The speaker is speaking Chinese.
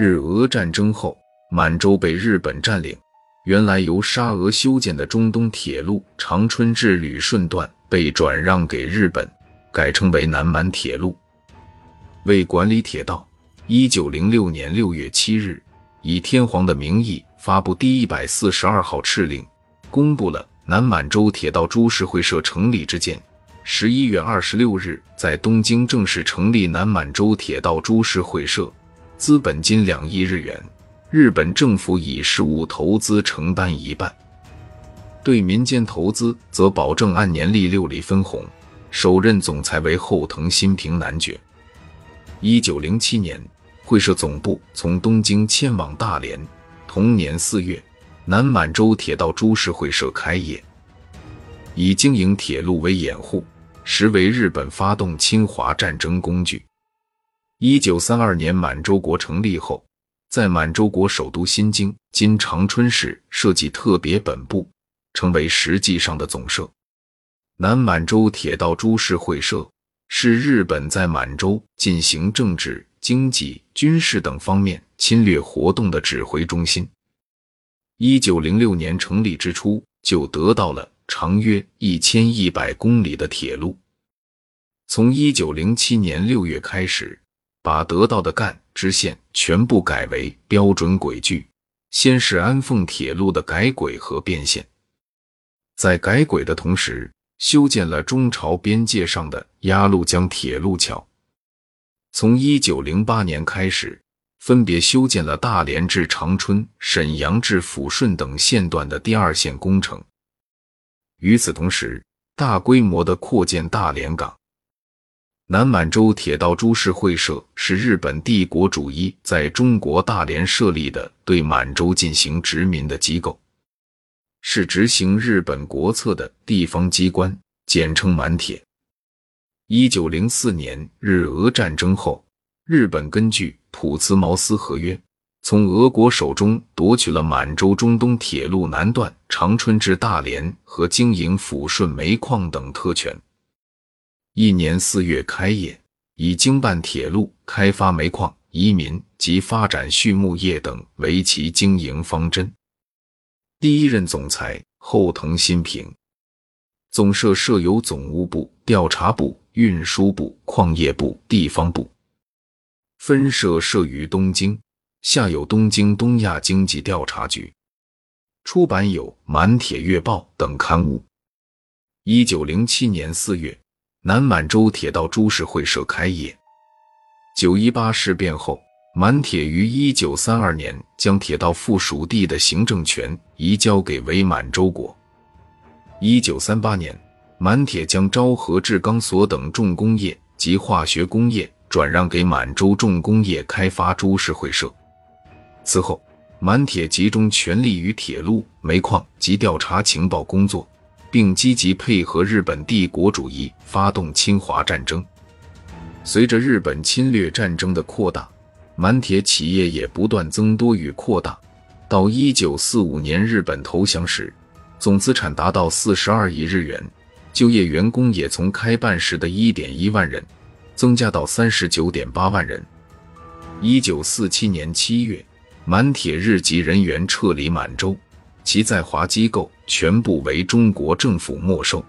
日俄战争后，满洲被日本占领，原来由沙俄修建的中东铁路长春至旅顺段被转让给日本，改称为南满铁路。为管理铁道，一九零六年六月七日，以天皇的名义发布第一百四十二号敕令，公布了南满洲铁道株式会社成立之件。十一月二十六日，在东京正式成立南满洲铁道株式会社，资本金两亿日元，日本政府以实物投资承担一半，对民间投资则保证按年利六厘分红。首任总裁为后藤新平男爵。一九零七年，会社总部从东京迁往大连。同年四月，南满洲铁道株式会社开业，以经营铁路为掩护。实为日本发动侵华战争工具。一九三二年满洲国成立后，在满洲国首都新京（今长春市）设计特别本部，成为实际上的总社。南满洲铁道株式会社是日本在满洲进行政治、经济、军事等方面侵略活动的指挥中心。一九零六年成立之初，就得到了。长约一千一百公里的铁路，从一九零七年六月开始，把得到的干支线全部改为标准轨距。先是安凤铁路的改轨和变线，在改轨的同时，修建了中朝边界上的鸭绿江铁路桥。从一九零八年开始，分别修建了大连至长春、沈阳至抚顺等线段的第二线工程。与此同时，大规模的扩建大连港。南满洲铁道株式会社是日本帝国主义在中国大连设立的对满洲进行殖民的机构，是执行日本国策的地方机关，简称满铁。一九零四年日俄战争后，日本根据普茨茅斯合约。从俄国手中夺取了满洲中东铁路南段长春至大连和经营抚顺煤矿等特权。一年四月开业，以经办铁路、开发煤矿、移民及发展畜牧业等为其经营方针。第一任总裁后藤新平。总社设有总务部、调查部、运输部、矿业部、地方部，分社设于东京。下有东京东亚经济调查局，出版有《满铁月报》等刊物。一九零七年四月，南满洲铁道株式会社开业。九一八事变后，满铁于一九三二年将铁道附属地的行政权移交给伪满洲国。一九三八年，满铁将昭和制钢所等重工业及化学工业转让给满洲重工业开发株式会社。此后，满铁集中全力于铁路、煤矿及调查情报工作，并积极配合日本帝国主义发动侵华战争。随着日本侵略战争的扩大，满铁企业也不断增多与扩大。到一九四五年日本投降时，总资产达到四十二亿日元，就业员工也从开办时的一点一万人增加到三十九点八万人。一九四七年七月。满铁日籍人员撤离满洲，其在华机构全部为中国政府没收。